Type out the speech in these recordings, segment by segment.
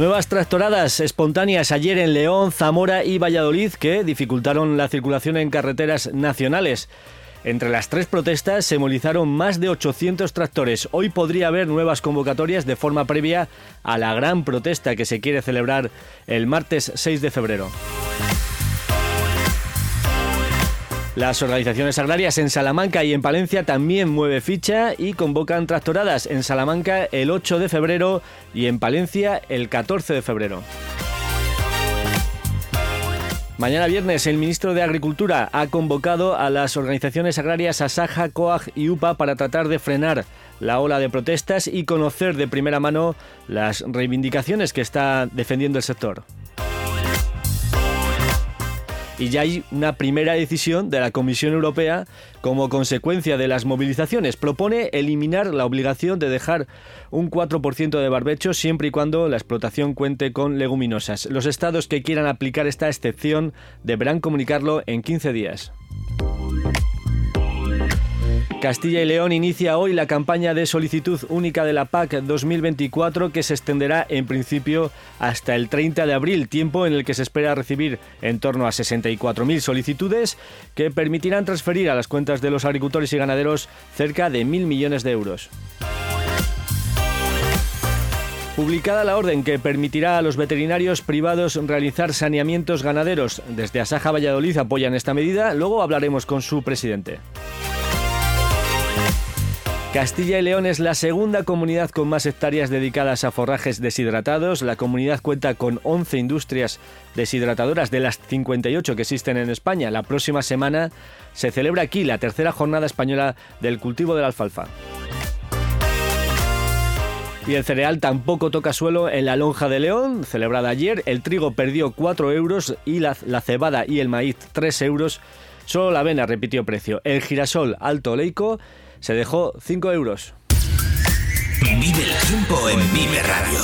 Nuevas tractoradas espontáneas ayer en León, Zamora y Valladolid que dificultaron la circulación en carreteras nacionales. Entre las tres protestas se movilizaron más de 800 tractores. Hoy podría haber nuevas convocatorias de forma previa a la gran protesta que se quiere celebrar el martes 6 de febrero. Las organizaciones agrarias en Salamanca y en Palencia también mueve ficha y convocan tractoradas en Salamanca el 8 de febrero y en Palencia el 14 de febrero. Mañana viernes el ministro de Agricultura ha convocado a las organizaciones agrarias Asaja, COAG y UPA para tratar de frenar la ola de protestas y conocer de primera mano las reivindicaciones que está defendiendo el sector y ya hay una primera decisión de la Comisión Europea como consecuencia de las movilizaciones. Propone eliminar la obligación de dejar un 4% de barbecho siempre y cuando la explotación cuente con leguminosas. Los estados que quieran aplicar esta excepción deberán comunicarlo en 15 días. Castilla y León inicia hoy la campaña de solicitud única de la PAC 2024 que se extenderá en principio hasta el 30 de abril, tiempo en el que se espera recibir en torno a 64.000 solicitudes que permitirán transferir a las cuentas de los agricultores y ganaderos cerca de mil millones de euros. Publicada la orden que permitirá a los veterinarios privados realizar saneamientos ganaderos. Desde Asaja Valladolid apoyan esta medida. Luego hablaremos con su presidente. Castilla y León es la segunda comunidad con más hectáreas dedicadas a forrajes deshidratados. La comunidad cuenta con 11 industrias deshidratadoras de las 58 que existen en España. La próxima semana se celebra aquí la tercera jornada española del cultivo de la alfalfa. Y el cereal tampoco toca suelo en la lonja de León, celebrada ayer. El trigo perdió 4 euros y la, cebada y el maíz 3 euros. Solo la avena repitió precio. El girasol alto leico se dejó 5 euros. Vive el tiempo en Vive Radio.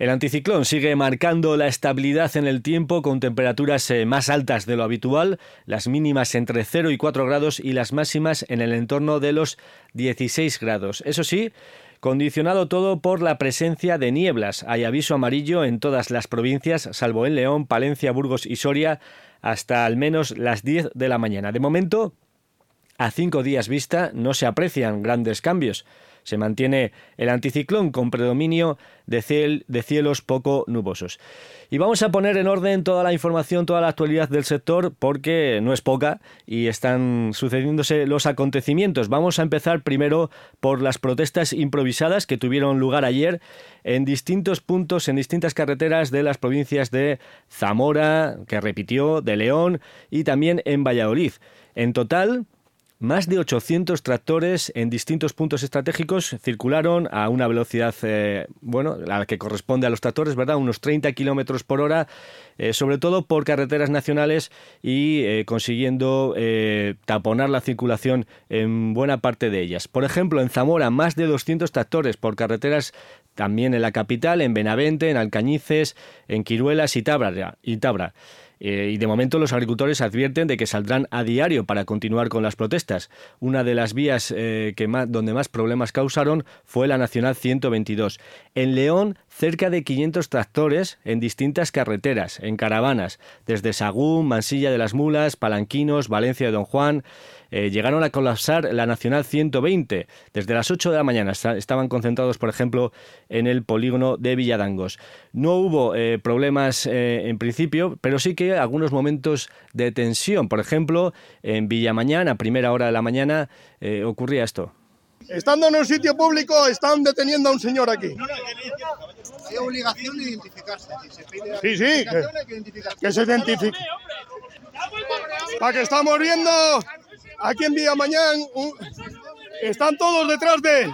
El anticiclón sigue marcando la estabilidad en el tiempo con temperaturas eh, más altas de lo habitual, las mínimas entre 0 y 4 grados y las máximas en el entorno de los 16 grados. Eso sí, condicionado todo por la presencia de nieblas. Hay aviso amarillo en todas las provincias, salvo en León, Palencia, Burgos y Soria, hasta al menos las 10 de la mañana. De momento, a cinco días vista, no se aprecian grandes cambios. Se mantiene el anticiclón con predominio de, cielos poco nubosos. Y vamos a poner en orden toda la información, toda la actualidad del sector, porque no es poca y están sucediéndose los acontecimientos. Vamos a empezar primero por las protestas improvisadas que tuvieron lugar ayer en distintos puntos, en distintas carreteras de las provincias de Zamora, que repitió, de León y también en Valladolid. En total, más de 800 tractores en distintos puntos estratégicos circularon a una velocidad, eh, bueno, la que corresponde a los tractores, ¿verdad? Unos 30 kilómetros por hora, eh, sobre todo por carreteras nacionales y eh, consiguiendo taponar la circulación en buena parte de ellas. Por ejemplo, en Zamora, más de 200 tractores por carreteras también en la capital, en Benavente, en Alcañices, en Quiruelas y Tabra. Y Tabra. Eh, y de momento los agricultores advierten de que saldrán a diario para continuar con las protestas. Una de las vías eh, que donde más problemas causaron fue la Nacional 122. En León, cerca de 500 tractores en distintas carreteras, en caravanas, desde Sagún, Mansilla de las Mulas, Palanquinos, Valencia de Don Juan. eh, llegaron a colapsar la Nacional 120. Desde las 8 de la mañana estaban concentrados, por ejemplo, en el polígono de Villadangos. No hubo eh, problemas en principio, pero sí que algunos momentos de tensión. Por ejemplo, en Villamañán, a primera hora de la mañana, ocurría esto. Estando en un sitio público, están deteniendo a un señor aquí. Hay obligación de identificarse. sí, sí, que, se identifique. Para que estamos viendo aquí en Villamañán, están todos detrás de él.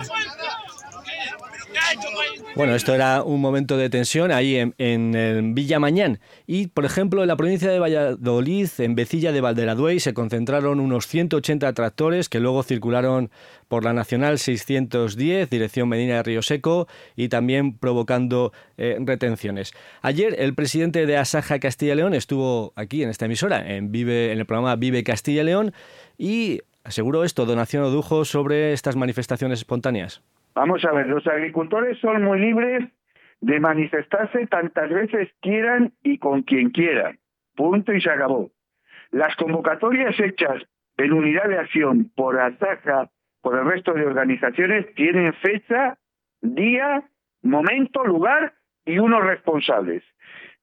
Bueno, esto era un momento de tensión ahí en, en, Villamañán. Y, por ejemplo, en la provincia de Valladolid, en Vecilla de Valderaduey, se concentraron unos 180 tractores que luego circularon por la Nacional 610, dirección Medina de Río Seco, y también provocando eh, retenciones. Ayer el presidente de Asaja Castilla y León estuvo aquí en esta emisora, en, Vive, en el programa Vive Castilla y León, y aseguró esto, Donación Odujo, sobre estas manifestaciones espontáneas. Vamos a ver, los agricultores son muy libres de manifestarse tantas veces quieran y con quien quieran. Punto y se acabó. Las convocatorias hechas en unidad de acción por Azaja, por el resto de organizaciones, tienen fecha, día, momento, lugar y unos responsables.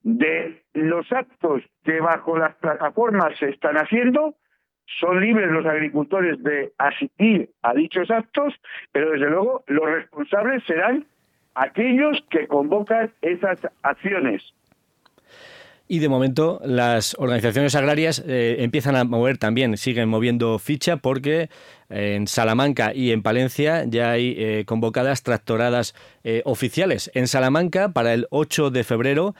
De los actos que bajo las plataformas se están haciendo, son libres los agricultores de asistir a dichos actos, pero desde luego los responsables serán aquellos que convocan esas acciones. Y de momento las organizaciones agrarias eh, empiezan a mover también, siguen moviendo ficha porque en Salamanca y en Palencia ya hay eh, convocadas tractoradas eh, oficiales. En Salamanca para el 8 de febrero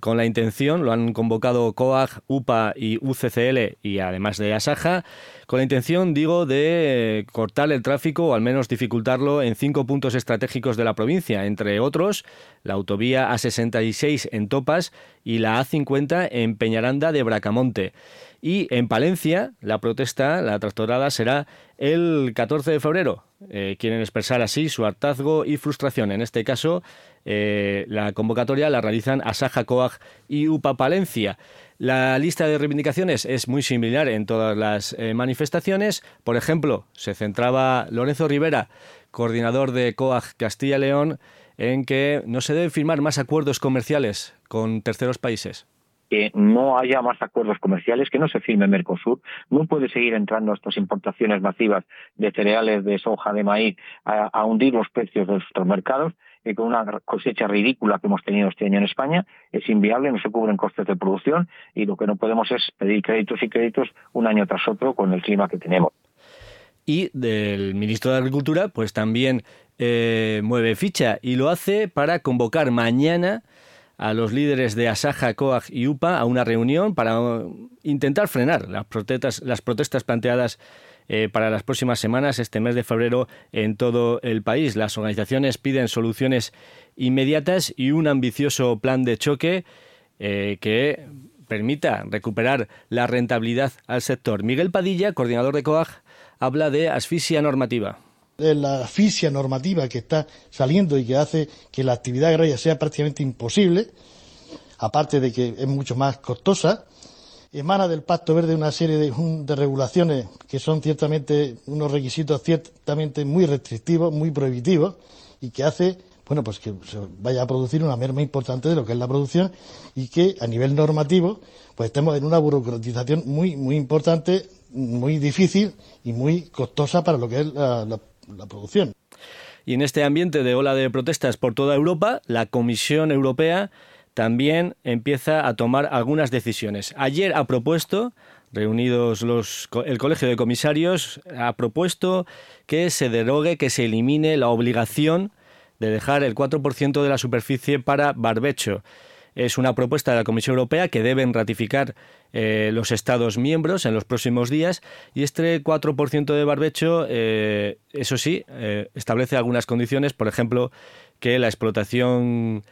con la intención, lo han convocado COAG, UPA y UCCL y además de Asaja, con la intención, digo, de cortar el tráfico o al menos dificultarlo en cinco puntos estratégicos de la provincia, entre otros la autovía A66 en Topas y la A50 en Peñaranda de Bracamonte. Y en Palencia, la protesta, la tractorada, será el 14 de febrero. Eh, quieren expresar así su hartazgo y frustración. En este caso, eh, la convocatoria la realizan Asaja Coag y UPA Palencia. La lista de reivindicaciones es muy similar en todas las eh, manifestaciones. Por ejemplo, se centraba Lorenzo Rivera, coordinador de COAG Castilla León, en que no se deben firmar más acuerdos comerciales con terceros países que no haya más acuerdos comerciales, que no se firme Mercosur, no puede seguir entrando estas importaciones masivas de cereales, de soja, de maíz, a, hundir los precios de nuestros mercados, y con una cosecha ridícula que hemos tenido este año en España, es inviable, no se cubren costes de producción y lo que no podemos es pedir créditos y créditos un año tras otro con el clima que tenemos. Y del ministro de Agricultura, pues también eh, mueve ficha y lo hace para convocar mañana a los líderes de Asaja, COAG y UPA a una reunión para intentar frenar las protestas, las protestas planteadas eh, para las próximas semanas, este mes de febrero, en todo el país. Las organizaciones piden soluciones inmediatas y un ambicioso plan de choque eh, que permita recuperar la rentabilidad al sector. Miguel Padilla, coordinador de COAG, habla de asfixia normativa la asfixia normativa que está saliendo y que hace que la actividad agraria sea prácticamente imposible, aparte de que es mucho más costosa, emana del Pacto Verde una serie de, regulaciones que son ciertamente unos requisitos ciertamente muy restrictivos, muy prohibitivos y que hace bueno pues que se vaya a producir una merma importante de lo que es la producción y que a nivel normativo pues estemos en una burocratización muy muy importante, muy difícil y muy costosa para lo que es la, la la producción. Y en este ambiente de ola de protestas por toda Europa, la Comisión Europea también empieza a tomar algunas decisiones. Ayer ha propuesto, reunidos los, el Colegio de Comisarios, ha propuesto que se derogue, que se elimine la obligación de dejar el 4% de la superficie para barbecho. Es una propuesta de la Comisión Europea que deben ratificar eh, los Estados miembros en los próximos días y este 4% de barbecho, eh, eso sí, eh, establece algunas condiciones, por ejemplo, que la explotación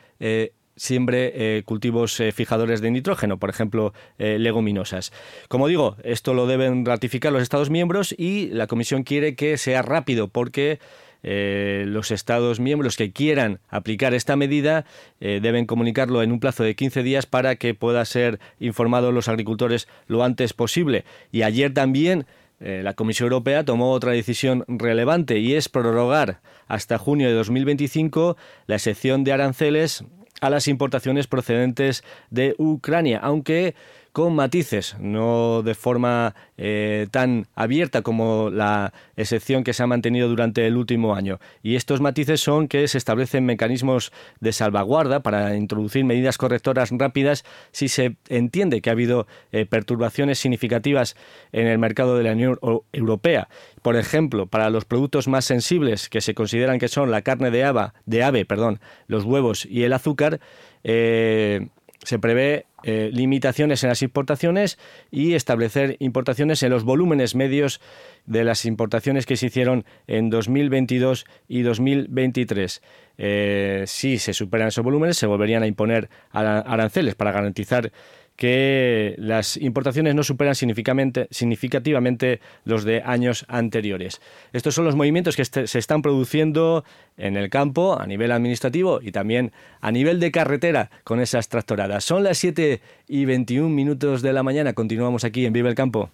siembre cultivos fijadores de nitrógeno, por ejemplo, leguminosas. Como digo, esto lo deben ratificar los Estados miembros y la Comisión quiere que sea rápido porque eh, los Estados miembros que quieran aplicar esta medida eh, deben comunicarlo en un plazo de 15 días para que pueda ser informados los agricultores lo antes posible. Y ayer también eh, la Comisión Europea tomó otra decisión relevante y es prorrogar hasta junio de 2025 la excepción de aranceles a las importaciones procedentes de Ucrania, aunque con matices, no de forma eh, tan abierta como la excepción que se ha mantenido durante el último año. Y estos matices son que se establecen mecanismos de salvaguarda para introducir medidas correctoras rápidas si se entiende que ha habido eh, perturbaciones significativas en el mercado de la Unión Europea. Por ejemplo, para los productos más sensibles que se consideran que son la carne de, ave, de ave perdón, los huevos y el azúcar, eh, se prevé eh, limitaciones en las importaciones y establecer importaciones en los volúmenes medios de las importaciones que se hicieron en 2022 y 2023. Eh, si se superan esos volúmenes, se volverían a imponer aranceles para garantizar que las importaciones no superan significativamente los de años anteriores. Estos son los movimientos que este, se están produciendo en el campo a nivel administrativo y también a nivel de carretera con esas tractoradas. Son las 7 y 21 minutos de la mañana. Continuamos aquí en Vive el Campo.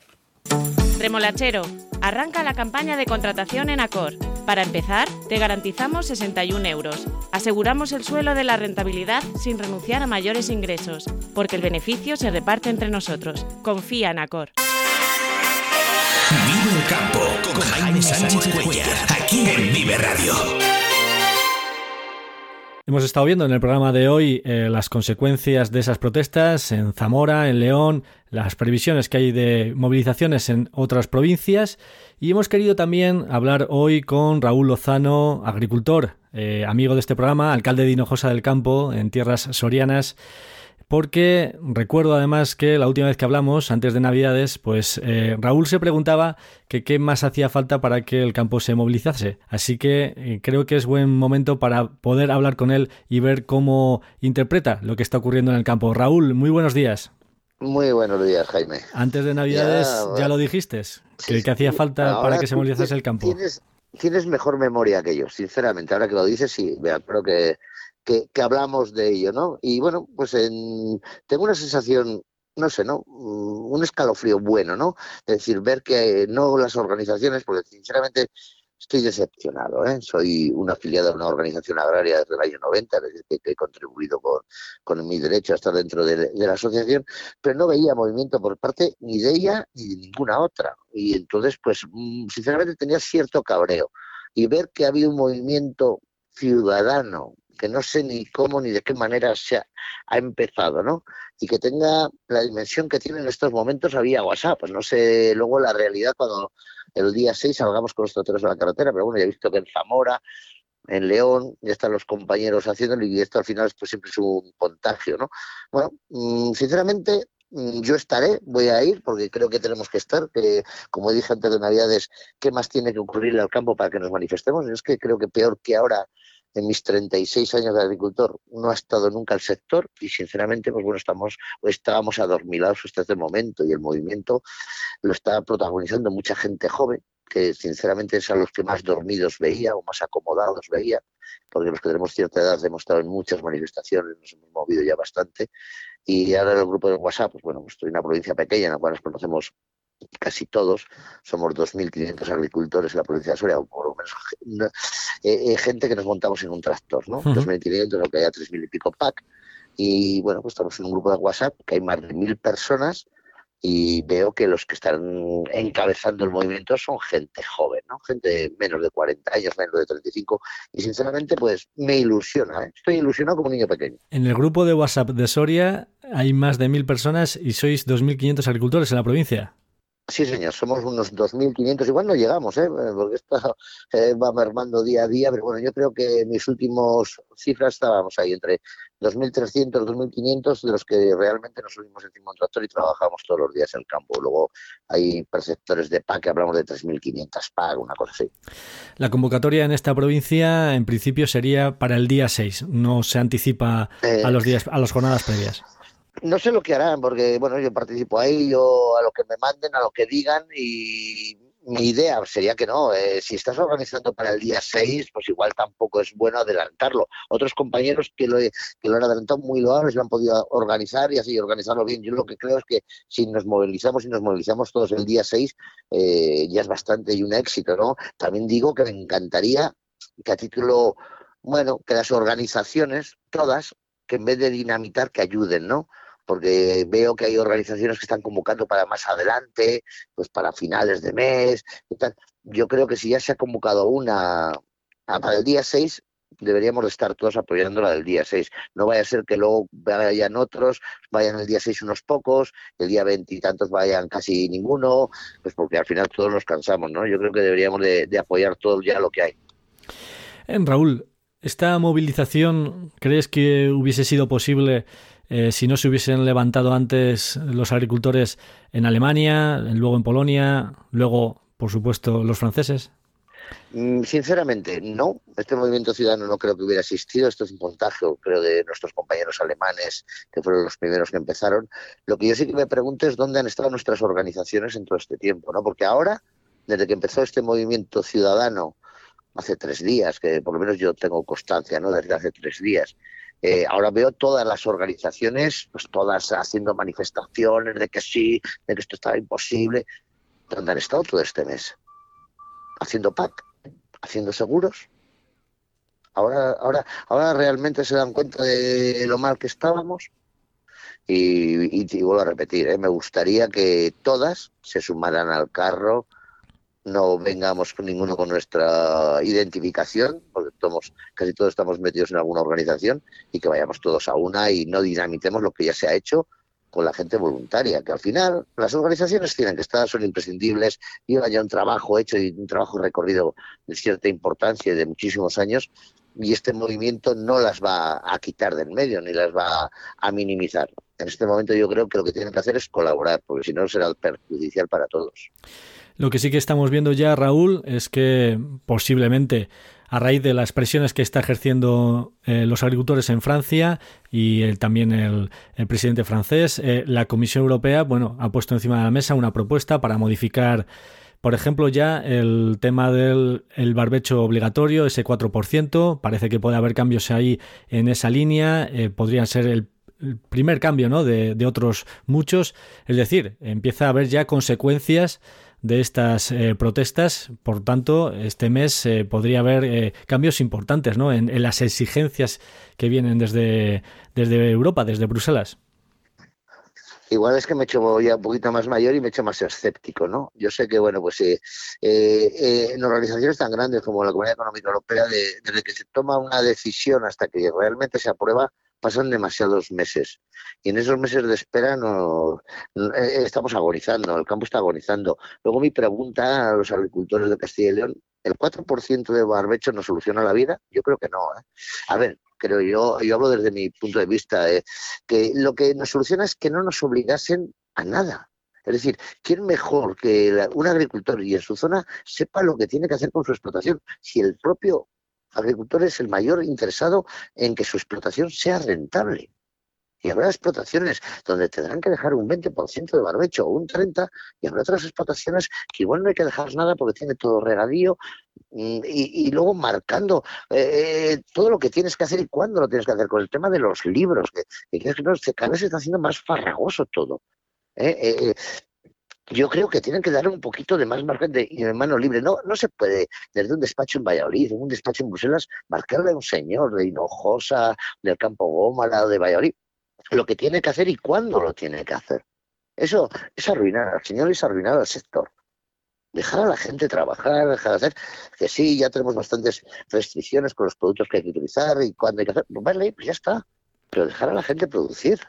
Remolachero, arranca la campaña de contratación en Acor. Para empezar, te garantizamos 61 euros. Aseguramos el suelo de la rentabilidad sin renunciar a mayores ingresos, porque el beneficio se reparte entre nosotros. Confía en Acor. Vive el campo con Jaime Sánchez Cuellar, aquí en Vive Radio. Hemos estado viendo en el programa de hoy eh, las consecuencias de esas protestas en Zamora, en León, las previsiones que hay de movilizaciones en otras provincias. Y hemos querido también hablar hoy con Raúl Lozano, agricultor, eh, amigo de este programa, alcalde de Hinojosa del Campo, en tierras sorianas porque recuerdo además que la última vez que hablamos, antes de Navidades, pues eh, Raúl se preguntaba que qué más hacía falta para que el campo se movilizase. Así que eh, creo que es buen momento para poder hablar con él y ver cómo interpreta lo que está ocurriendo en el campo. Raúl, muy buenos días. Muy buenos días, Jaime. Antes de Navidades ya, lo dijiste, que, que hacía falta para que se movilizase el campo. Tienes, tienes mejor memoria que yo, sinceramente. Ahora que lo dices, sí, creo que que, hablamos de ello, ¿no? Y bueno, pues en, tengo una sensación no sé, ¿no? Mm, un escalofrío bueno, ¿no? Es decir, ver que no las organizaciones, porque sinceramente estoy decepcionado, ¿eh? Soy una afiliada a una organización agraria desde el año 90, es decir, que, he contribuido con, con, mi derecho a estar dentro de, la asociación, pero no veía movimiento por parte ni de ella ni de ninguna otra. Y entonces, pues, mm, sinceramente tenía cierto cabreo. Y ver que ha habido un movimiento ciudadano que no sé ni cómo ni de qué manera se ha, empezado, ¿no? Y que tenga la dimensión que tiene en estos momentos había WhatsApp. Pues no sé luego la realidad cuando el día 6 salgamos con los tractores a la carretera, pero bueno, ya he visto que en Zamora, en León, ya están los compañeros haciéndolo y esto al final pues, siempre es un contagio, ¿no? Bueno, mm, sinceramente mm, yo estaré, voy a ir porque creo que tenemos que estar, que como dije antes de Navidades, ¿qué más tiene que ocurrir al campo para que nos manifestemos? Es que creo que peor que ahora en mis 36 años de agricultor no ha estado nunca el sector y sinceramente pues bueno estamos estábamos adormilados hasta este momento y el movimiento lo está protagonizando mucha gente joven que sinceramente es a los que más dormidos veía o más acomodados veía porque los que tenemos cierta edad hemos estado en muchas manifestaciones nos hemos movido ya bastante. Y ahora el grupo de WhatsApp pues bueno pues estoy en una provincia pequeña en la cual nos conocemos casi todos, somos 2.500 agricultores en la provincia de Soria, o por lo menos eh, eh, gente que nos montamos en un tractor, ¿no? 2.500, lo que haya 3.000 y pico pack. Y bueno, pues estamos en un grupo de WhatsApp que hay más de 1.000 personas y veo que los que están encabezando el movimiento son gente joven, ¿no? Gente de menos de 40 años, menos de 35 y sinceramente pues me ilusiona, ¿eh? estoy ilusionado como un niño pequeño. En el grupo de WhatsApp de Soria hay más de 1.000 personas y sois 2.500 agricultores en la provincia. Sí, señor, somos unos 2.500, igual no llegamos, ¿eh? porque esto eh, va mermando día a día, pero bueno, yo creo que mis últimos cifras estábamos ahí entre 2.300, 2.500, de los que realmente nos subimos encima de un tractor y trabajamos todos los días en el campo. Luego hay perceptores de PAC que hablamos de 3.500 PAC, una cosa así. La convocatoria en esta provincia, en principio, sería para el día 6, no se anticipa a los días, a las jornadas previas. No sé lo que harán, porque bueno, yo participo ahí, yo a lo que me manden, a lo que digan y mi idea sería que no. Eh, si estás organizando para el día 6, pues igual tampoco es bueno adelantarlo. Otros compañeros que lo, que lo han adelantado muy loables lo han podido organizar y así organizarlo bien. Yo lo que creo es que si nos movilizamos y nos movilizamos todos el día 6, eh, ya es bastante y un éxito, ¿no? También digo que me encantaría que a título, bueno, que las organizaciones, todas, que en vez de dinamitar, que ayuden, ¿no? Porque veo que hay organizaciones que están convocando para más adelante, pues para finales de mes. Yo creo que si ya se ha convocado una para el día 6, deberíamos estar todos apoyando la del día 6. No vaya a ser que luego vayan otros, vayan el día 6 unos pocos, el día 20 y tantos vayan casi ninguno, pues porque al final todos nos cansamos, ¿no? Yo creo que deberíamos de, de apoyar todo ya lo que hay. En Raúl, ¿esta movilización crees que hubiese sido posible eh, si no se hubiesen levantado antes los agricultores en Alemania, luego en Polonia, luego, por supuesto, los franceses? Mm, sinceramente, no. Este movimiento ciudadano no creo que hubiera existido. Esto es un contagio, creo, de nuestros compañeros alemanes, que fueron los primeros que empezaron. Lo que yo sí que me pregunto es dónde han estado nuestras organizaciones en todo este tiempo, ¿no? Porque ahora, desde que empezó este movimiento ciudadano, hace tres días, que por lo menos yo tengo constancia, ¿no? Desde hace tres días, eh, ahora veo todas las organizaciones, pues todas haciendo manifestaciones de que sí, de que esto estaba imposible. ¿Dónde han estado todo este mes? Haciendo PAC, haciendo seguros. Ahora, ahora, ahora realmente se dan cuenta de lo mal que estábamos. Y, y, vuelvo a repetir, ¿eh? me gustaría que todas se sumaran al carro no vengamos con ninguno con nuestra identificación, porque casi todos estamos metidos en alguna organización, y que vayamos todos a una y no dinamitemos lo que ya se ha hecho con la gente voluntaria, que al final las organizaciones tienen que estar, son imprescindibles, llevan ya un trabajo hecho y un trabajo recorrido de cierta importancia y de muchísimos años, y este movimiento no las va a quitar del medio ni las va a minimizar. En este momento yo creo que lo que tienen que hacer es colaborar, porque si no será perjudicial para todos. Lo que sí que estamos viendo ya, Raúl, es que posiblemente a raíz de las presiones que está ejerciendo eh, los agricultores en Francia y también el, presidente francés, eh, la Comisión Europea, bueno, ha puesto encima de la mesa una propuesta para modificar, por ejemplo, ya el tema del barbecho obligatorio, ese 4%. Parece que puede haber cambios ahí en esa línea. Eh, podrían ser el primer cambio, ¿no? De, de otros muchos. Es decir, empieza a haber ya consecuencias de estas eh, protestas. Por tanto, este mes eh, podría haber eh, cambios importantes ¿no? en, las exigencias que vienen desde, desde Europa, desde Bruselas. Igual es que me he hecho ya un poquito más mayor y me he hecho más escéptico, ¿no? Yo sé que, bueno, pues en organizaciones tan grandes como la Comunidad Económica Europea, desde que se toma una decisión hasta que realmente se aprueba, pasan demasiados meses. Y en esos meses de espera no, eh, estamos agonizando, el campo está agonizando. Luego mi pregunta a los agricultores de Castilla y León, ¿el 4% de barbecho no soluciona la vida? Yo creo que no. ¿eh? A ver, creo yo, yo hablo desde mi punto de vista, ¿eh? que lo que nos soluciona es que no nos obligasen a nada. Es decir, ¿quién mejor que un agricultor y en su zona sepa lo que tiene que hacer con su explotación? Si el propio agricultor es el mayor interesado en que su explotación sea rentable. Y habrá explotaciones donde tendrán que dejar un 20% de barbecho o un 30%, y habrá otras explotaciones que igual no hay que dejar nada porque tiene todo regadío, mm, y, luego marcando eh, eh, todo lo que tienes que hacer y cuándo lo tienes que hacer. Con el tema de los libros, que, que cada vez se está haciendo más farragoso todo. ¿eh? Yo creo que tienen que dar un poquito de más margen de, de, mano libre. No, no se puede, desde un despacho en Valladolid, un despacho en Bruselas, marcarle a un señor de Hinojosa, del Campo Gómara, de Valladolid, lo que tiene que hacer y cuándo lo tiene que hacer. Eso es arruinar al señor, es arruinar al sector. Dejar a la gente trabajar, dejar de hacer, que sí, ya tenemos bastantes restricciones con los productos que hay que utilizar y cuándo hay que hacer. Vale, pues ya está. Pero dejar a la gente producir.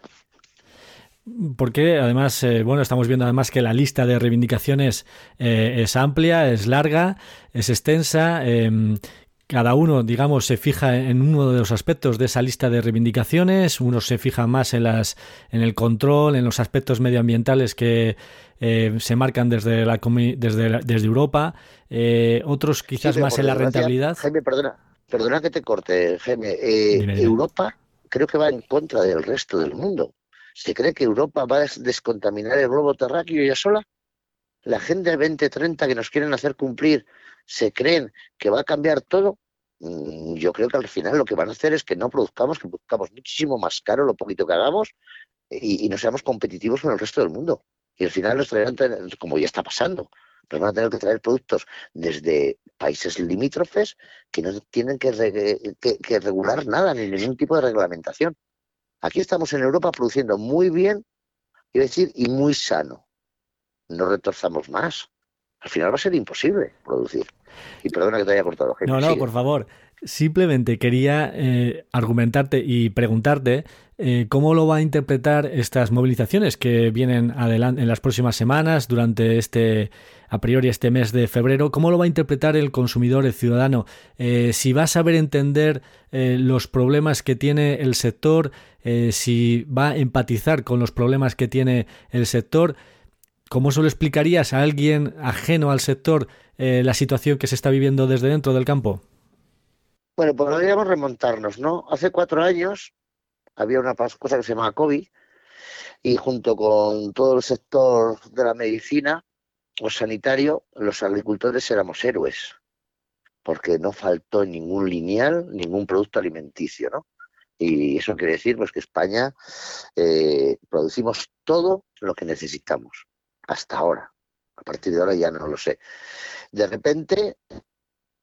Porque además, eh, bueno, estamos viendo además que la lista de reivindicaciones eh, es amplia, es larga, es extensa. Em, cada uno, digamos, se fija en uno de los aspectos de esa lista de reivindicaciones. Uno se fija más en las, en el control, en los aspectos medioambientales que eh, se marcan desde la desde, desde Europa. otros quizás más en la rentabilidad. Jaime, perdona, perdona que te corte, Jaime. Europa creo que va en contra del resto del mundo. ¿Se cree que Europa va a descontaminar el globo terráqueo ya sola? la Agenda 2030 que nos quieren hacer cumplir se creen que va a cambiar todo, mm, yo creo que al final lo que van a hacer es que no produzcamos, que produzcamos muchísimo más caro lo poquito que hagamos y, no seamos competitivos con el resto del mundo. Y al final nos traerán, como ya está pasando, nos van a tener que traer productos desde países limítrofes que no tienen que regular nada, ni ningún tipo de reglamentación. Aquí estamos en Europa produciendo muy bien, quiero decir, y muy sano no retorzamos más. Al final va a ser imposible producir. Y perdona que te haya cortado. no, no, por favor. Simplemente quería eh, argumentarte y preguntarte eh, cómo lo va a interpretar estas movilizaciones que vienen adelante en las próximas semanas, durante este, a priori este mes de febrero. ¿Cómo lo va a interpretar el consumidor, el ciudadano? Eh, si va a saber entender los problemas que tiene el sector, si va a empatizar con los problemas que tiene el sector. ¿Cómo se lo explicarías a alguien ajeno al sector la situación que se está viviendo desde dentro del campo? Bueno, podríamos remontarnos, ¿no? Hace cuatro años había una cosa que se llama COVID y junto con todo el sector de la medicina o sanitario, los agricultores éramos héroes, porque no faltó ningún lineal, ningún producto alimenticio, ¿no? Y eso quiere decir pues, que España eh, producimos todo lo que necesitamos hasta ahora. A partir de ahora ya no lo sé. De repente,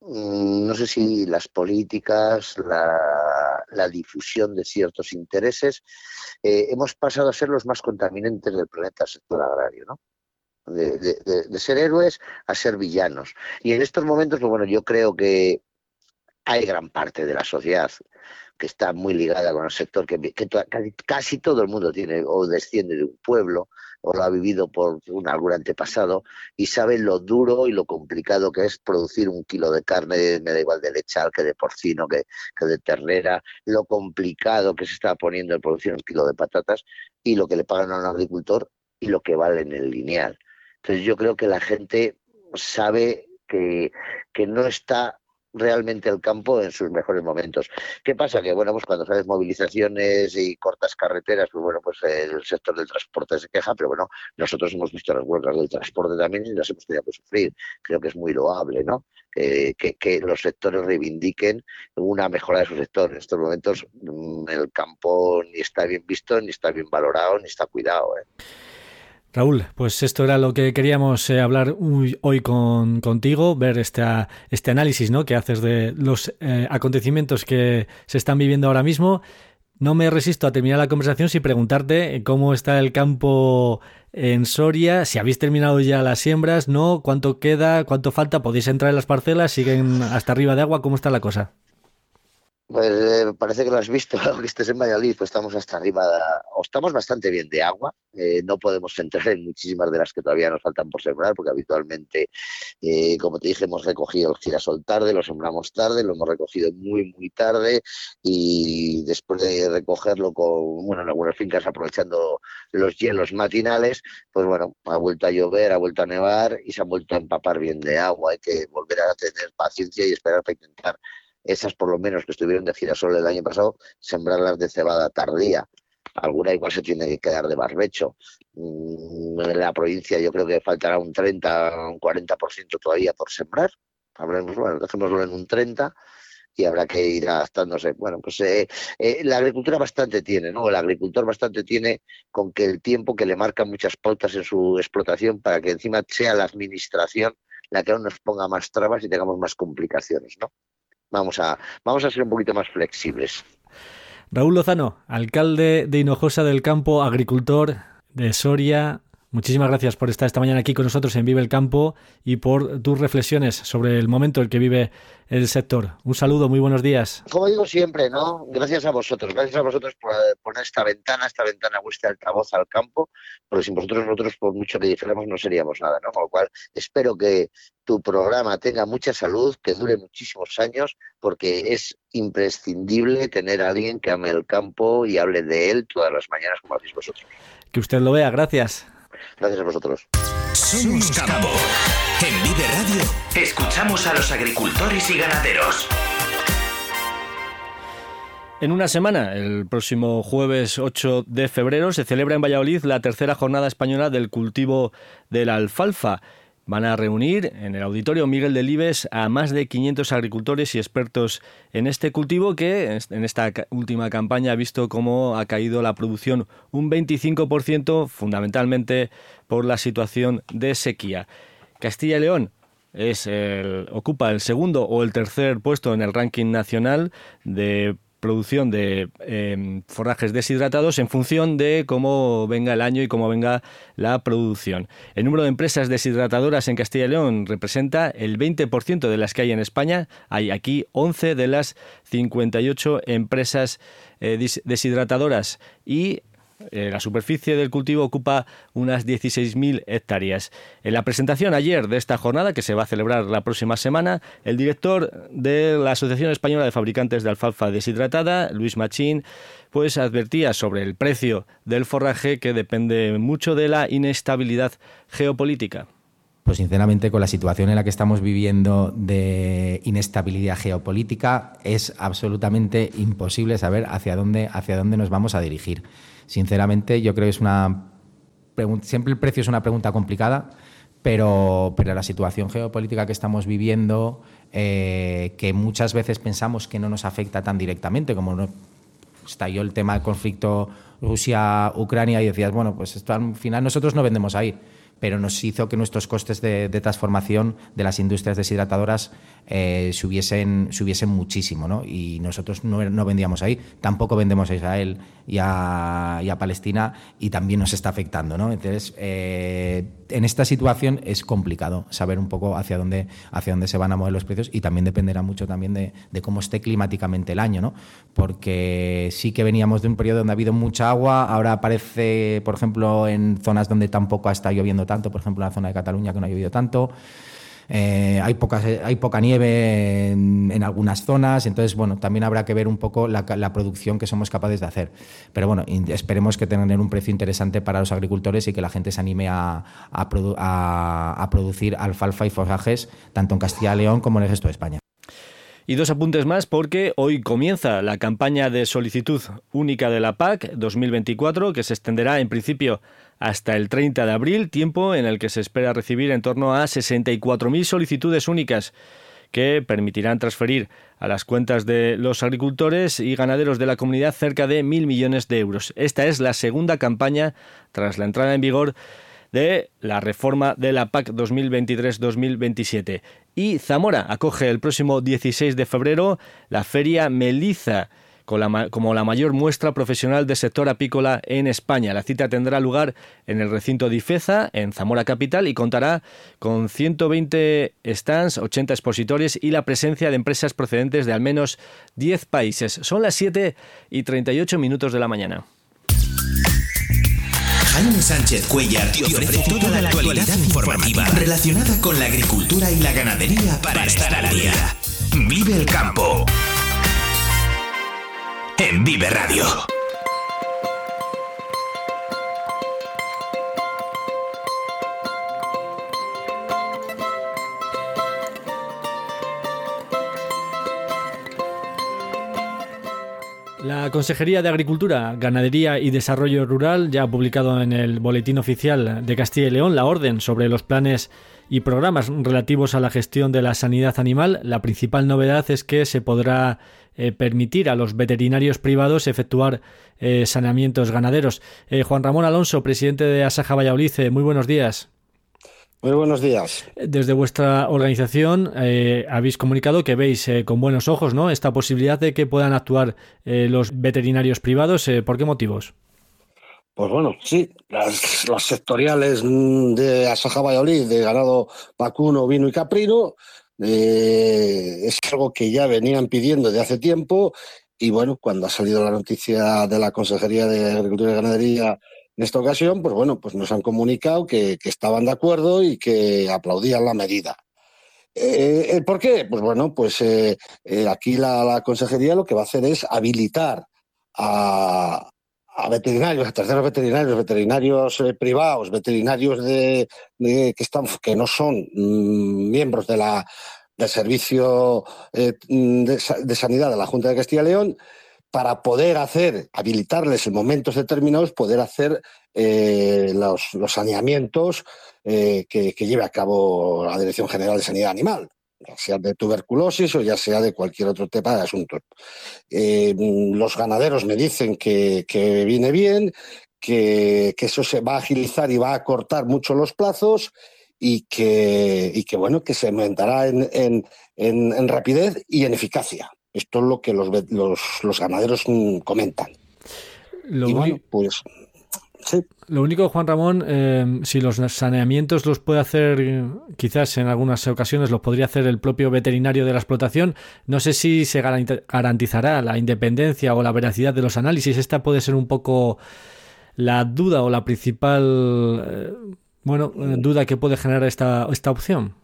no sé si las políticas, la, difusión de ciertos intereses, eh, hemos pasado a ser los más contaminantes del planeta sector agrario, ¿no? De, ser héroes a ser villanos. Y en estos momentos, pues bueno, yo creo que hay gran parte de la sociedad que está muy ligada con el sector, que, casi todo el mundo tiene o desciende de un pueblo o lo ha vivido por algún antepasado y sabe lo duro y lo complicado que es producir un kilo de carne, me da igual de lechal que de porcino, que, de ternera, lo complicado que se está poniendo el producir un kilo de patatas y lo que le pagan a un agricultor y lo que vale en el lineal. Entonces yo creo que la gente sabe que, que no está realmente el campo en sus mejores momentos. ¿Qué pasa? Que bueno, pues cuando sabes movilizaciones y cortas carreteras, pues bueno, pues el sector del transporte se queja, pero bueno, nosotros hemos visto las huelgas del transporte también y las hemos tenido que sufrir. Creo que es muy loable, ¿no? que, que, los sectores reivindiquen una mejora de su sector. En estos momentos mm, el campo ni está bien visto, ni está bien valorado, ni está cuidado. ¿eh? Raúl, pues esto era lo que queríamos eh, hablar hoy con, contigo, ver este, este análisis ¿no? que haces de los eh, acontecimientos que se están viviendo ahora mismo. No me resisto a terminar la conversación sin preguntarte cómo está el campo en Soria, si habéis terminado ya las siembras, no, cuánto queda, cuánto falta, podéis entrar en las parcelas, siguen hasta arriba de agua, ¿cómo está la cosa? Pues eh, parece que lo has visto, que estés en Valladolid, pues estamos hasta arriba, o estamos bastante bien de agua. Eh, no podemos entrar en muchísimas de las que todavía nos faltan por sembrar, porque habitualmente, eh, como te dije, hemos recogido el girasol tarde, lo sembramos tarde, lo hemos recogido muy, muy tarde y después de recogerlo con, bueno, en algunas fincas aprovechando los hielos matinales, pues bueno, ha vuelto a llover, ha vuelto a nevar y se ha vuelto a empapar bien de agua. Hay que volver a tener paciencia y esperar para intentar esas por lo menos que estuvieron de girasol el año pasado, sembrarlas de cebada tardía. Alguna igual se tiene que quedar de barbecho. Mm, en la provincia yo creo que faltará un 30, un 40% todavía por sembrar. Hablemos, bueno, dejémoslo en un 30 y habrá que ir adaptándose. Bueno, pues eh, eh, la agricultura bastante tiene, ¿no? El agricultor bastante tiene con que el tiempo que le marca muchas pautas en su explotación para que encima sea la administración la que aún nos ponga más trabas y tengamos más complicaciones, ¿no? Vamos a, vamos a ser un poquito más flexibles. Raúl Lozano, alcalde de Hinojosa del Campo, agricultor de Soria. Muchísimas gracias por estar esta mañana aquí con nosotros en Vive el Campo y por tus reflexiones sobre el momento en que vive el sector. Un saludo, muy buenos días. Como digo siempre, ¿no? Gracias a vosotros, gracias a vosotros por poner esta ventana, esta ventana vuestra altavoz al campo, porque sin vosotros nosotros, por mucho que dijéramos, no seríamos nada, ¿no? Con lo cual, espero que tu programa tenga mucha salud, que dure muchísimos años, porque es imprescindible tener a alguien que ame el campo y hable de él todas las mañanas como hacéis vosotros. Que usted lo vea, gracias. Gracias a vosotros. Somos Campo. En Vive Radio escuchamos a los agricultores y ganaderos. En una semana, el próximo jueves 8 de febrero, se celebra en Valladolid la tercera jornada española del cultivo de la alfalfa. Van a reunir en el auditorio Miguel Delibes a más de 500 agricultores y expertos en este cultivo que en esta última campaña ha visto cómo ha caído la producción un 25%, fundamentalmente por la situación de sequía. Castilla y León ocupa el segundo o el tercer puesto en el ranking nacional de producción de em, forrajes deshidratados en función de cómo venga el año y cómo venga la producción. El número de empresas deshidratadoras en Castilla y León representa el 20% de las que hay en España. Hay aquí 11 de las 58 empresas eh, deshidratadoras y eh, la superficie del cultivo ocupa unas 16.000 hectáreas. En la presentación ayer de esta jornada, que se va a celebrar la próxima semana, el director de la Asociación Española de Fabricantes de Alfalfa Deshidratada, Luis Machín, pues advertía sobre el precio del forraje que depende mucho de la inestabilidad geopolítica. Pues sinceramente con la situación en la que estamos viviendo de inestabilidad geopolítica es absolutamente imposible saber hacia dónde, hacia dónde nos vamos a dirigir. Sinceramente, yo creo que es una. Siempre el precio es una pregunta complicada, pero, pero la situación geopolítica que estamos viviendo, eh, que muchas veces pensamos que no nos afecta tan directamente, como no, estalló el tema del conflicto Rusia-Ucrania y decías, bueno, pues esto al final nosotros no vendemos ahí pero nos hizo que nuestros costes de, transformación de las industrias deshidratadoras eh, subiesen, subiesen muchísimo, ¿no? Y nosotros no, vendíamos ahí, tampoco vendemos a Israel y a, Palestina y también nos está afectando, ¿no? Entonces, eh, en esta situación es complicado saber un poco hacia dónde, hacia dónde se van a mover los precios y también dependerá mucho también de, cómo esté climáticamente el año, ¿no? Porque sí que veníamos de un periodo donde ha habido mucha agua, ahora aparece, por ejemplo, en zonas donde tampoco ha estado tanto, por ejemplo, en la zona de Cataluña que no ha llovido tanto. Eh, hay, poca, hay poca nieve en, algunas zonas, entonces, bueno, también habrá que ver un poco la, producción que somos capaces de hacer. Pero bueno, esperemos que tengan un precio interesante para los agricultores y que la gente se anime a, a producir alfalfa y forrajes tanto en Castilla y León como en el resto de España. Y dos apuntes más porque hoy comienza la campaña de solicitud única de la PAC 2024 que se extenderá en principio hasta el 30 de abril, tiempo en el que se espera recibir en torno a 64.000 solicitudes únicas que permitirán transferir a las cuentas de los agricultores y ganaderos de la comunidad cerca de mil millones de euros. Esta es la segunda campaña tras la entrada en vigor de la reforma de la PAC 2023-2027. Y Zamora acoge el próximo 16 de febrero la feria Meliza como la mayor muestra profesional del sector apícola en España. La cita tendrá lugar en el recinto de Ifeza, en Zamora Capital, y contará con 120 stands, 80 expositores y la presencia de empresas procedentes de al menos 10 países. Son las 7 y 38 minutos de la mañana. Jaime Sánchez Cuellar te ofrece toda la actualidad informativa relacionada con la agricultura y la ganadería para estar al día. Vive el campo en Vive Radio. La Consejería de Agricultura, Ganadería y Desarrollo Rural ya ha publicado en el Boletín Oficial de Castilla y León la orden sobre los planes y programas relativos a la gestión de la sanidad animal. La principal novedad es que se podrá eh, permitir a los veterinarios privados efectuar eh, saneamientos ganaderos. Eh, Juan Ramón Alonso, presidente de Asaja Valladolid, muy buenos días. Muy buenos días. Desde vuestra organización habéis comunicado que veis con buenos ojos ¿no? esta posibilidad de que puedan actuar los veterinarios privados. ¿Por qué motivos? Pues bueno, sí, las, sectoriales mm, de Asaja Valladolid, de ganado vacuno, vino y caprino, eh, es algo que ya venían pidiendo de hace tiempo y bueno, cuando ha salido la noticia de la Consejería de Agricultura y Ganadería en esta ocasión, pues bueno, pues nos han comunicado que, estaban de acuerdo y que aplaudían la medida. Eh, ¿Por qué? Pues bueno, pues eh, aquí la, Consejería lo que va a hacer es habilitar a, a veterinarios, a terceros veterinarios, veterinarios eh, privados, veterinarios de, que, están, que no son mm, miembros de la, del Servicio eh, de, Sanidad de la Junta de Castilla y León, para poder hacer, habilitarles en momentos determinados, poder hacer eh, los, saneamientos eh, que, lleve a cabo la Dirección General de Sanidad Animal, ya sea de tuberculosis o ya sea de cualquier otro tema de asuntos. Eh, los ganaderos me dicen que, viene bien, que, eso se va a agilizar y va a cortar mucho los plazos y que, y que bueno, que se aumentará en, en rapidez y en eficacia. Esto es lo que los, los, ganaderos mm, comentan. Lo, pues, lo único, Juan Ramón, eh, si los saneamientos los puede hacer, quizás en algunas ocasiones los podría hacer el propio veterinario de la explotación, no sé si se garantizará la independencia o la veracidad de los análisis. Esta puede ser un poco la duda o la principal eh, bueno, duda que puede generar esta, esta opción.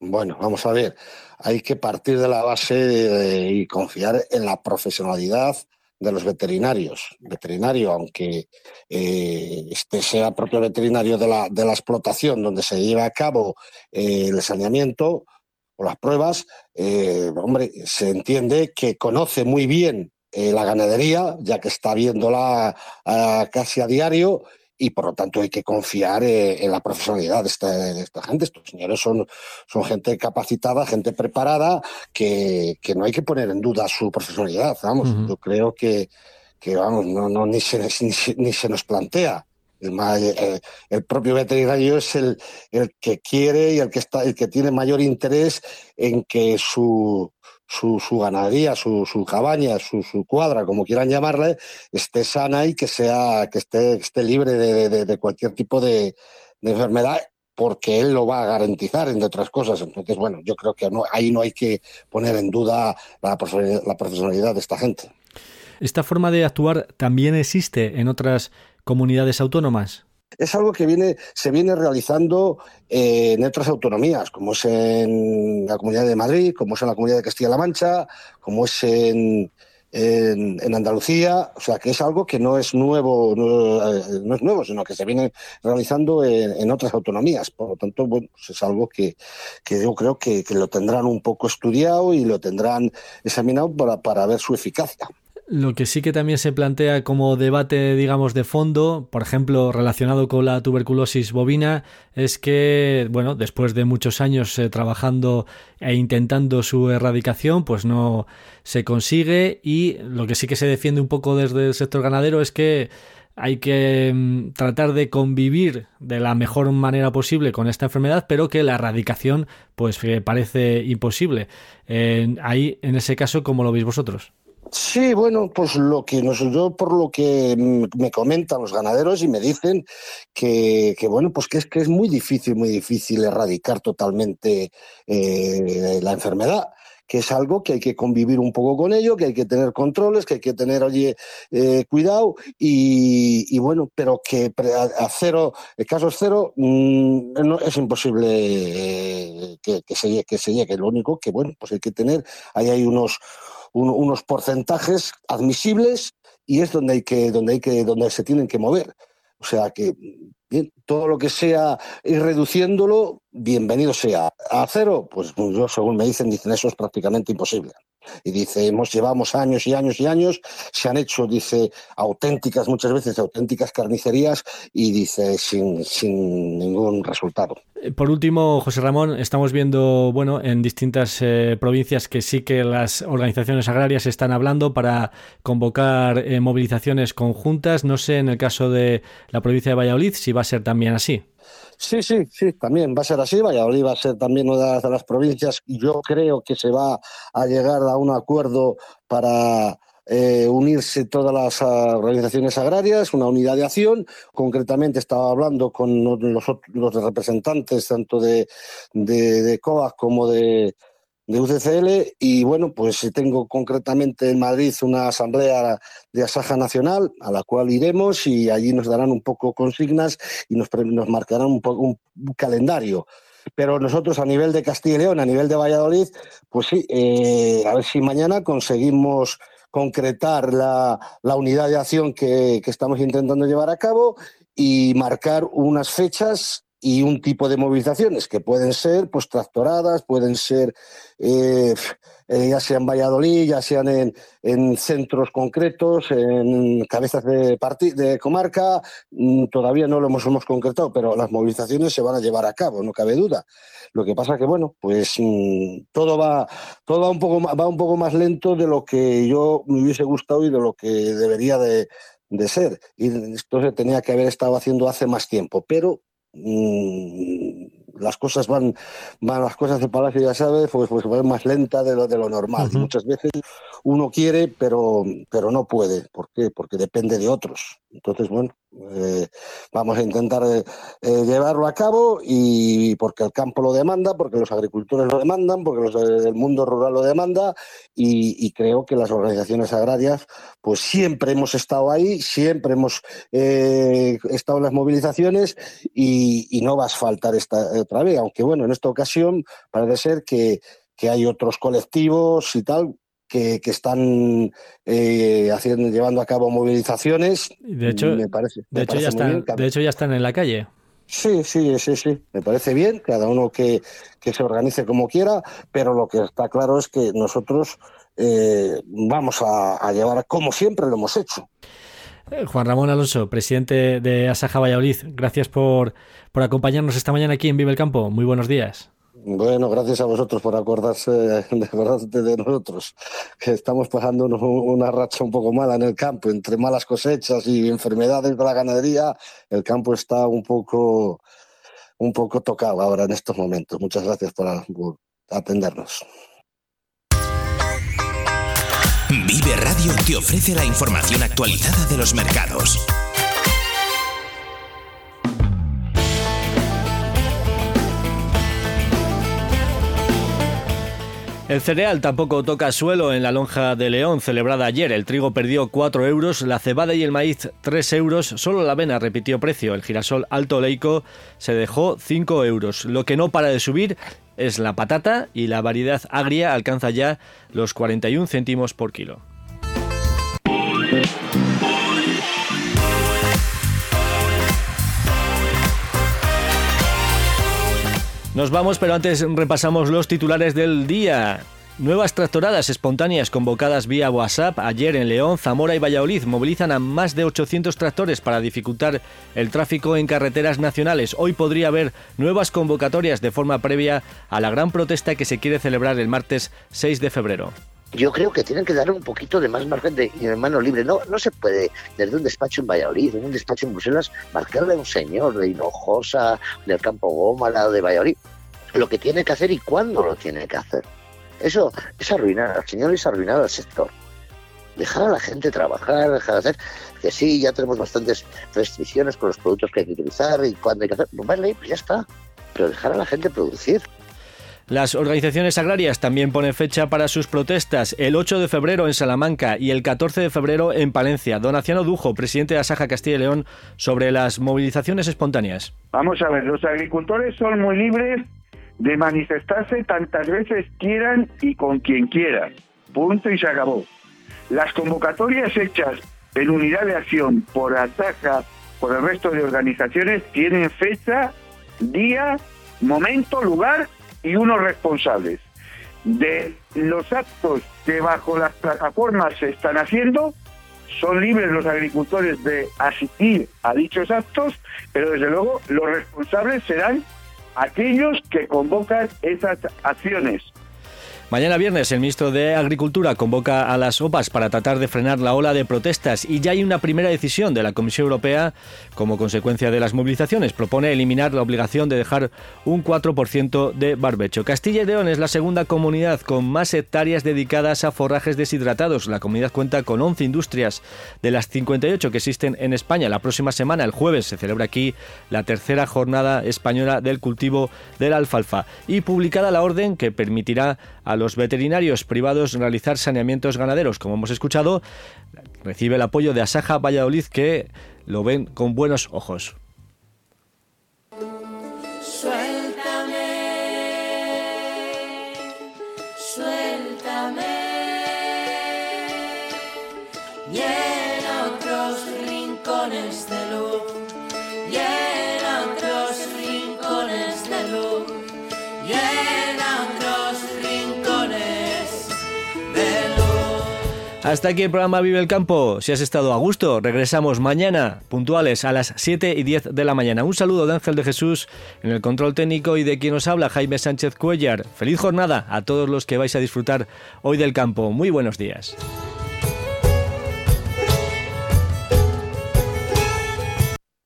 Bueno, vamos a ver. Hay que partir de la base y confiar en la profesionalidad de los veterinarios. Veterinario, aunque eh, este sea propio veterinario de la, de la, explotación donde se lleva a cabo eh, el saneamiento o las pruebas, eh, hombre, se entiende que conoce muy bien la ganadería, ya que está viéndola ah, casi a diario y por lo tanto hay que confiar eh, en la profesionalidad de esta, gente. Estos señores son, son gente capacitada, gente preparada, que, no hay que poner en duda su profesionalidad. Vamos, yo creo que, que vamos, no, no, ni, se, ni, se nos plantea. El, eh, el, propio veterinario es el, el que quiere y el que está el que tiene mayor interés en que su, su, ganadería, su, cabaña, su, cuadra, como quieran llamarle, esté sana y que sea, que esté, esté libre de, cualquier tipo de, enfermedad, porque él lo va a garantizar, entre otras cosas. Entonces, bueno, yo creo que no, ahí no hay que poner en duda la, la profesionalidad de esta gente. ¿Esta forma de actuar también existe en otras comunidades autónomas? Es algo que viene, se viene realizando eh, en otras autonomías, como es en la Comunidad de Madrid, como es en la Comunidad de Castilla-La Mancha, como es en, en, Andalucía, o sea que es algo que no es nuevo, no, eh, es nuevo, sino que se viene realizando en, otras autonomías. Por lo tanto, bueno, pues es algo que, yo creo que, lo tendrán un poco estudiado y lo tendrán examinado para, para ver su eficacia. Lo que sí que también se plantea como debate, digamos, de fondo, por ejemplo, relacionado con la tuberculosis bovina, es que, bueno, después de muchos años eh, trabajando e intentando su erradicación, pues no se consigue y lo que sí que se defiende un poco desde el sector ganadero es que hay que mm, tratar de convivir de la mejor manera posible con esta enfermedad, pero que la erradicación, pues parece imposible. ahí, en ese caso, ¿cómo lo veis vosotros? Sí, bueno, pues lo que nos, yo por lo que me comentan los ganaderos y me dicen que, bueno, pues que es que es muy difícil, muy difícil erradicar totalmente eh, la enfermedad que es algo que hay que convivir un poco con ello, que hay que tener controles, que hay que tener, oye, eh, cuidado y, bueno, pero que a, cero, el caso es cero, mm, no, es imposible eh, que, se, que se llegue. Lo único que, bueno, pues hay que tener, ahí hay unos unos porcentajes admisibles y es donde hay que, donde hay que, donde se tienen que mover. O sea que todo lo que sea ir reduciéndolo, bienvenido sea. A cero, pues yo según me dicen, dicen eso es prácticamente imposible. Y dice, hemos llevamos años y años y años, se han hecho, dice, auténticas, muchas veces auténticas carnicerías y dice, sin, sin ningún resultado. Eh, por último, José Ramón, estamos viendo, bueno, en distintas eh, provincias que sí que las organizaciones agrarias están hablando para convocar eh, movilizaciones conjuntas. No sé, en el caso de la provincia de Valladolid, si va a ser también así. Sí, sí, sí, también va a ser así. Valladolid va a ser también una de las provincias. Yo creo que se va a llegar a un acuerdo para eh, unirse todas las ah, organizaciones agrarias, una unidad de acción. Concretamente estaba hablando con los, los representantes tanto de, de, de como de, de UCCL y bueno, pues tengo concretamente en Madrid una asamblea de Asaja Nacional a la cual iremos y allí nos darán un poco consignas y nos, nos marcarán un, poco, un, calendario. Pero nosotros a nivel de Castilla y León, a nivel de Valladolid, pues sí, eh, a ver si mañana conseguimos concretar la, la unidad de acción que, que estamos intentando llevar a cabo y marcar unas fechas y un tipo de movilizaciones que pueden ser pues tractoradas, pueden ser eh, eh, ya sean Valladolid, ya sean en, en centros concretos, en cabezas de, de comarca, mm, todavía no lo hemos, hemos, concretado, pero las movilizaciones se van a llevar a cabo, no cabe duda. Lo que pasa que, bueno, pues mm, todo, va, todo va, un poco, va un poco más lento de lo que yo me hubiese gustado y de lo que debería de, de ser. Y esto se tenía que haber estado haciendo hace más tiempo, pero Mm, las cosas van, van las cosas de Palacio, ya sabes, pues, pues van más lenta de lo, de lo normal. y muchas veces uno quiere, pero, pero no puede. ¿Por qué? Porque depende de otros. Entonces, bueno, eh, vamos a intentar eh, eh, llevarlo a cabo y porque el campo lo demanda, porque los agricultores lo demandan, porque los, el mundo rural lo demanda y, creo que las organizaciones agrarias pues siempre hemos estado ahí, siempre hemos estado en las movilizaciones y, no va a faltar esta otra vez, aunque bueno, en esta ocasión parece ser que hay otros colectivos y tal que, están eh, haciendo, llevando a cabo movilizaciones. De hecho, me parece, de, hecho ya están, de hecho ya están en la calle. Sí, sí, sí, sí, me parece bien, cada uno que, se organice como quiera, pero lo que está claro es que nosotros eh, vamos a, llevar, como siempre lo hemos hecho. Eh, Juan Ramón Alonso, presidente de Asaja Valladolid, gracias por, por acompañarnos esta mañana aquí en Vive el Campo. Muy buenos días. Bueno, gracias a vosotros por acordarse de, nosotros, estamos pasando una racha un poco mala en el campo, entre malas cosechas y enfermedades de la ganadería, el campo está un poco, un poco tocado ahora en estos momentos. Muchas gracias por atendernos. Vive Radio te ofrece la información actualizada de los mercados. El cereal tampoco toca suelo en la lonja de León celebrada ayer. El trigo perdió 4 euros, la cebada y el maíz 3 euros. Solo la avena repitió precio. El girasol alto leico se dejó 5 euros. Lo que no para de subir es la patata y la variedad agria alcanza ya los 41 céntimos por kilo. Nos vamos, pero antes repasamos los titulares del día. Nuevas tractoradas espontáneas convocadas vía WhatsApp ayer en León, Zamora y Valladolid movilizan a más de 800 tractores para dificultar el tráfico en carreteras nacionales. Hoy podría haber nuevas convocatorias de forma previa a la gran protesta que se quiere celebrar el martes 6 de febrero yo creo que tienen que dar un poquito de más margen de, mano libre. No, no se puede desde un despacho en Valladolid, en un despacho en Bruselas, marcarle a un señor de Hinojosa, del Campo Gómara, de Valladolid, lo que tiene que hacer y cuándo lo tiene que hacer. Eso es arruinar al señor, es arruinar al sector. Dejar a la gente trabajar, dejar de hacer, que sí, ya tenemos bastantes restricciones con los productos que hay que utilizar y cuándo hay que hacer. Pues vale, pues ya está. Pero dejar a la gente producir. Las organizaciones agrarias también ponen fecha para sus protestas, el 8 de febrero en Salamanca y el 14 de febrero en Palencia. Donaciano Dujo, presidente de Asaja Castilla y León, sobre las movilizaciones espontáneas. Vamos a ver, los agricultores son muy libres de manifestarse tantas veces quieran y con quien quieran. Punto y se acabó. Las convocatorias hechas en unidad de acción por Asaja, por el resto de organizaciones, tienen fecha, día, momento, lugar y unos responsables. De los actos que bajo las plataformas se están haciendo, son libres los agricultores de asistir a dichos actos, pero desde luego los responsables serán aquellos que convocan esas acciones. Mañana viernes el ministro de Agricultura convoca a las OPAs para tratar de frenar la ola de protestas y ya hay una primera decisión de la Comisión Europea como consecuencia de las movilizaciones. Propone eliminar la obligación de dejar un 4% de barbecho. Castilla y León es la segunda comunidad con más hectáreas dedicadas a forrajes deshidratados. La comunidad cuenta con 11 industrias de las 58 que existen en España. La próxima semana, el jueves, se celebra aquí la tercera jornada española del cultivo de la alfalfa y publicada la orden que permitirá a los veterinarios privados realizar saneamientos ganaderos. Como hemos escuchado, recibe el apoyo de Asaja Valladolid que lo ven con buenos ojos. Hasta aquí el programa Vive el Campo. Si has estado a gusto, regresamos mañana, puntuales a las 7 y 10 de la mañana. Un saludo de Ángel de Jesús en el control técnico y de quien os habla, Jaime Sánchez Cuellar. Feliz jornada a todos los que vais a disfrutar hoy del campo. Muy buenos días.